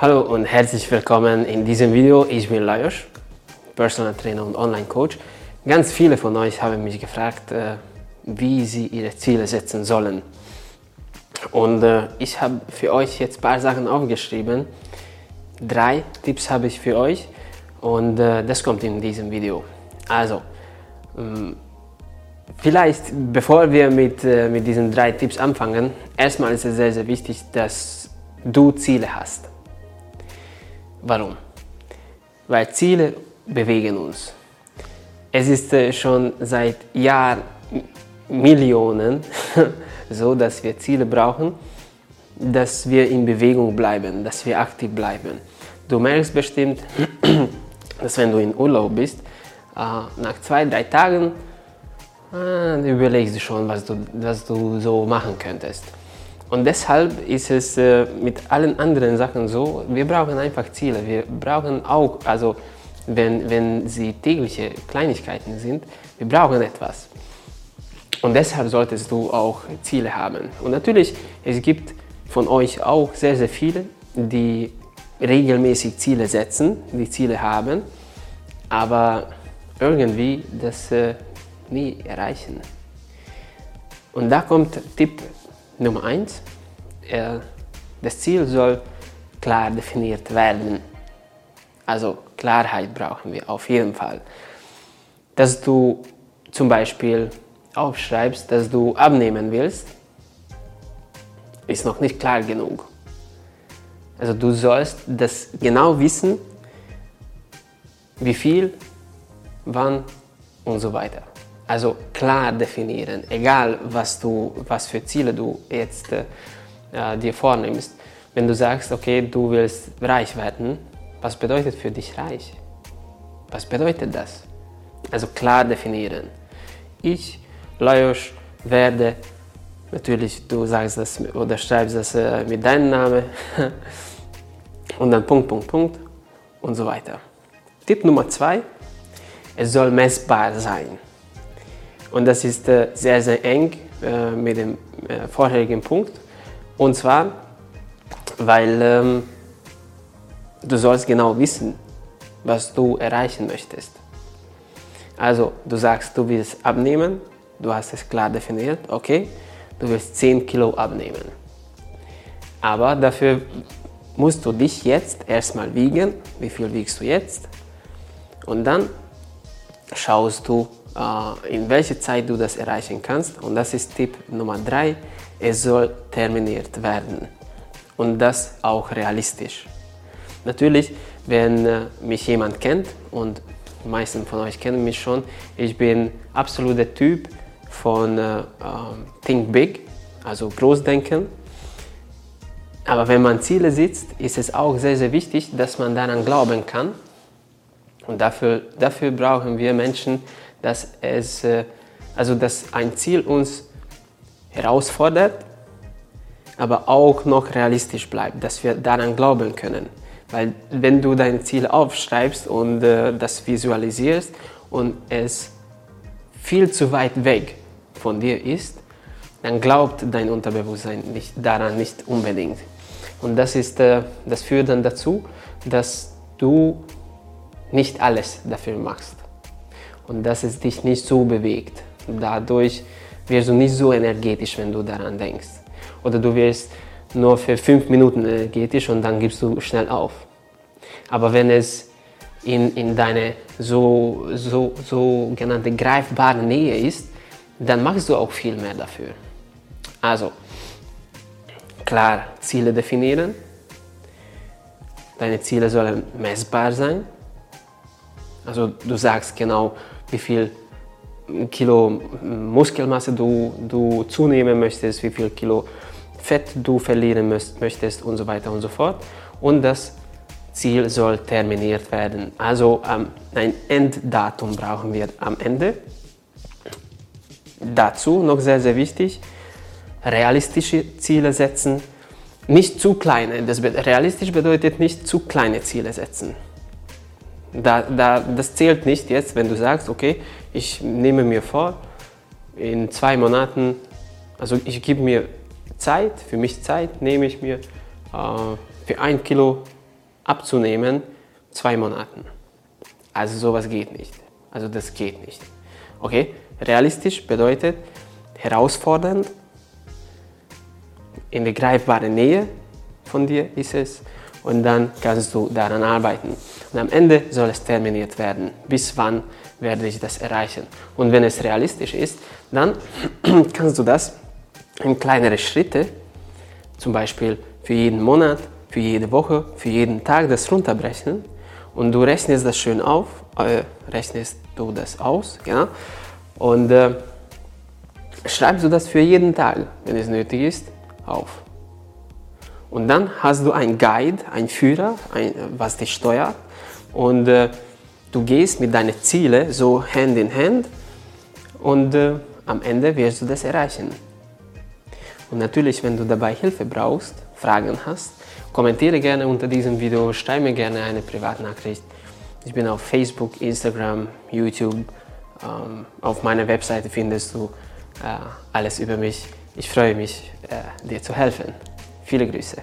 Hallo und herzlich willkommen in diesem Video. Ich bin Lajos, Personal Trainer und Online Coach. Ganz viele von euch haben mich gefragt, äh, wie sie ihre Ziele setzen sollen. Und äh, ich habe für euch jetzt ein paar Sachen aufgeschrieben. Drei Tipps habe ich für euch und äh, das kommt in diesem Video. Also, ähm, vielleicht bevor wir mit, mit diesen drei Tipps anfangen, erstmal ist es sehr, sehr wichtig, dass du Ziele hast. Warum? Weil Ziele bewegen uns. Es ist äh, schon seit Jahren Millionen so, dass wir Ziele brauchen, dass wir in Bewegung bleiben, dass wir aktiv bleiben. Du merkst bestimmt, dass wenn du in Urlaub bist, äh, nach zwei, drei Tagen äh, überlegst du schon, was du, was du so machen könntest. Und deshalb ist es äh, mit allen anderen Sachen so, wir brauchen einfach Ziele. Wir brauchen auch, also wenn, wenn sie tägliche Kleinigkeiten sind, wir brauchen etwas. Und deshalb solltest du auch Ziele haben. Und natürlich, es gibt von euch auch sehr, sehr viele, die regelmäßig Ziele setzen, die Ziele haben, aber irgendwie das äh, nie erreichen. Und da kommt Tipp Nummer eins, äh, das Ziel soll klar definiert werden. Also Klarheit brauchen wir auf jeden Fall. Dass du zum Beispiel aufschreibst, dass du abnehmen willst, ist noch nicht klar genug. Also du sollst das genau wissen, wie viel, wann und so weiter. Also klar definieren, egal was, du, was für Ziele du jetzt äh, dir vornimmst. Wenn du sagst, okay, du willst reich werden, was bedeutet für dich reich? Was bedeutet das? Also klar definieren. Ich, Lajos, werde, natürlich du sagst das oder schreibst das äh, mit deinem Namen und dann Punkt, Punkt, Punkt und so weiter. Tipp Nummer zwei, es soll messbar sein. Und das ist äh, sehr, sehr eng äh, mit dem äh, vorherigen Punkt. Und zwar, weil ähm, du sollst genau wissen, was du erreichen möchtest. Also du sagst, du willst abnehmen, du hast es klar definiert, okay, du willst 10 Kilo abnehmen. Aber dafür musst du dich jetzt erstmal wiegen, wie viel wiegst du jetzt, und dann schaust du, in welcher Zeit du das erreichen kannst. Und das ist Tipp Nummer drei. Es soll terminiert werden. Und das auch realistisch. Natürlich, wenn äh, mich jemand kennt, und die meisten von euch kennen mich schon, ich bin absolut der Typ von äh, Think Big, also Großdenken. Aber wenn man Ziele setzt, ist es auch sehr, sehr wichtig, dass man daran glauben kann. Und dafür, dafür brauchen wir Menschen, dass, es, äh, also dass ein Ziel uns herausfordert, aber auch noch realistisch bleibt, dass wir daran glauben können. Weil wenn du dein Ziel aufschreibst und äh, das visualisierst und es viel zu weit weg von dir ist, dann glaubt dein Unterbewusstsein nicht, daran nicht unbedingt. Und das, ist, äh, das führt dann dazu, dass du nicht alles dafür machst und dass es dich nicht so bewegt. Dadurch wirst du nicht so energetisch, wenn du daran denkst. Oder du wirst nur für fünf Minuten energetisch und dann gibst du schnell auf. Aber wenn es in, in deine so, so, so genannte greifbare Nähe ist, dann machst du auch viel mehr dafür. Also, klar, Ziele definieren. Deine Ziele sollen messbar sein. Also du sagst genau, wie viel Kilo Muskelmasse du, du zunehmen möchtest, wie viel Kilo Fett du verlieren möchtest und so weiter und so fort. Und das Ziel soll terminiert werden. Also ähm, ein Enddatum brauchen wir am Ende. Dazu noch sehr, sehr wichtig, realistische Ziele setzen, nicht zu kleine. Das realistisch bedeutet nicht zu kleine Ziele setzen. Da, da, das zählt nicht jetzt, wenn du sagst, okay, ich nehme mir vor, in zwei Monaten, also ich gebe mir Zeit, für mich Zeit, nehme ich mir äh, für ein Kilo abzunehmen, zwei Monaten. Also sowas geht nicht. Also das geht nicht. Okay? Realistisch bedeutet herausfordernd, in der greifbaren Nähe von dir ist es und dann kannst du daran arbeiten. Und am Ende soll es terminiert werden. Bis wann werde ich das erreichen? Und wenn es realistisch ist, dann kannst du das in kleinere Schritte, zum Beispiel für jeden Monat, für jede Woche, für jeden Tag das runterbrechen und du rechnest das schön auf, äh, rechnest du das aus, ja, und äh, schreibst du das für jeden Tag, wenn es nötig ist, auf. Und dann hast du einen Guide, einen Führer, ein, was dich steuert. Und äh, du gehst mit deinen Zielen so Hand in Hand und äh, am Ende wirst du das erreichen. Und natürlich, wenn du dabei Hilfe brauchst, Fragen hast, kommentiere gerne unter diesem Video, schreibe mir gerne eine Privatnachricht. Ich bin auf Facebook, Instagram, YouTube. Ähm, auf meiner Webseite findest du äh, alles über mich. Ich freue mich, äh, dir zu helfen. Viele Grüße.